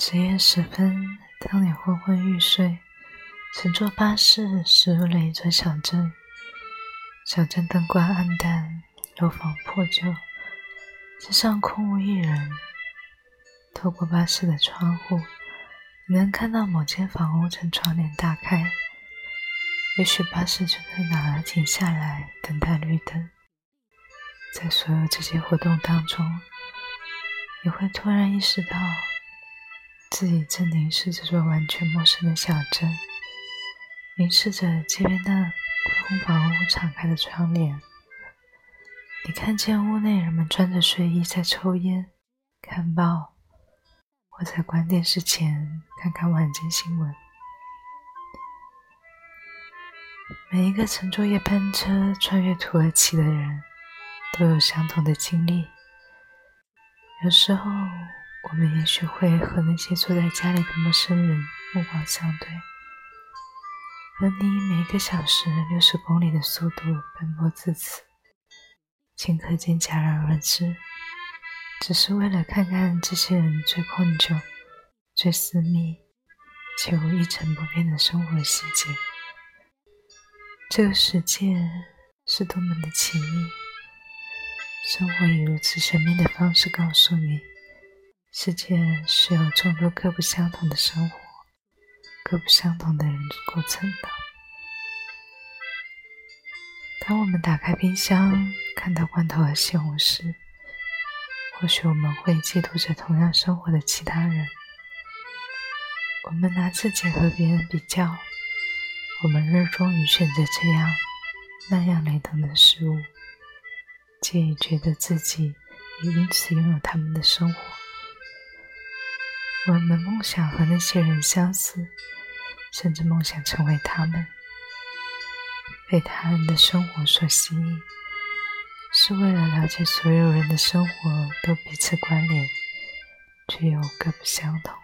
深夜时分，当你昏昏欲睡，乘坐巴士驶入了一座小镇。小镇灯光暗淡，楼房破旧，街上空无一人。透过巴士的窗户，你能看到某间房屋正窗帘大开。也许巴士就在哪儿停下来，等待绿灯。在所有这些活动当中，你会突然意识到。自己正凝视这座完全陌生的小镇，凝视着街边那空房屋敞开的窗帘。你看见屋内人们穿着睡衣在抽烟、看报，或在关电视前看看晚间新闻。每一个乘坐夜班车穿越土耳其的人，都有相同的经历。有时候。我们也许会和那些坐在家里的陌生人目光相对，和你每个小时六十公里的速度奔波至此，顷刻间戛然而止，只是为了看看这些人最困窘、最私密且又一成不变的生活细节。这个世界是多么的奇异，生活以如此神秘的方式告诉你。世界是由众多各不相同的生活、各不相同的人构成的。当我们打开冰箱，看到罐头和西红柿，或许我们会嫉妒着同样生活的其他人。我们拿自己和别人比较，我们热衷于选择这样那样雷同的事物，介意觉得自己也因此拥有他们的生活。我们梦想和那些人相似，甚至梦想成为他们，被他人的生活所吸引，是为了了解所有人的生活都彼此关联，却又各不相同。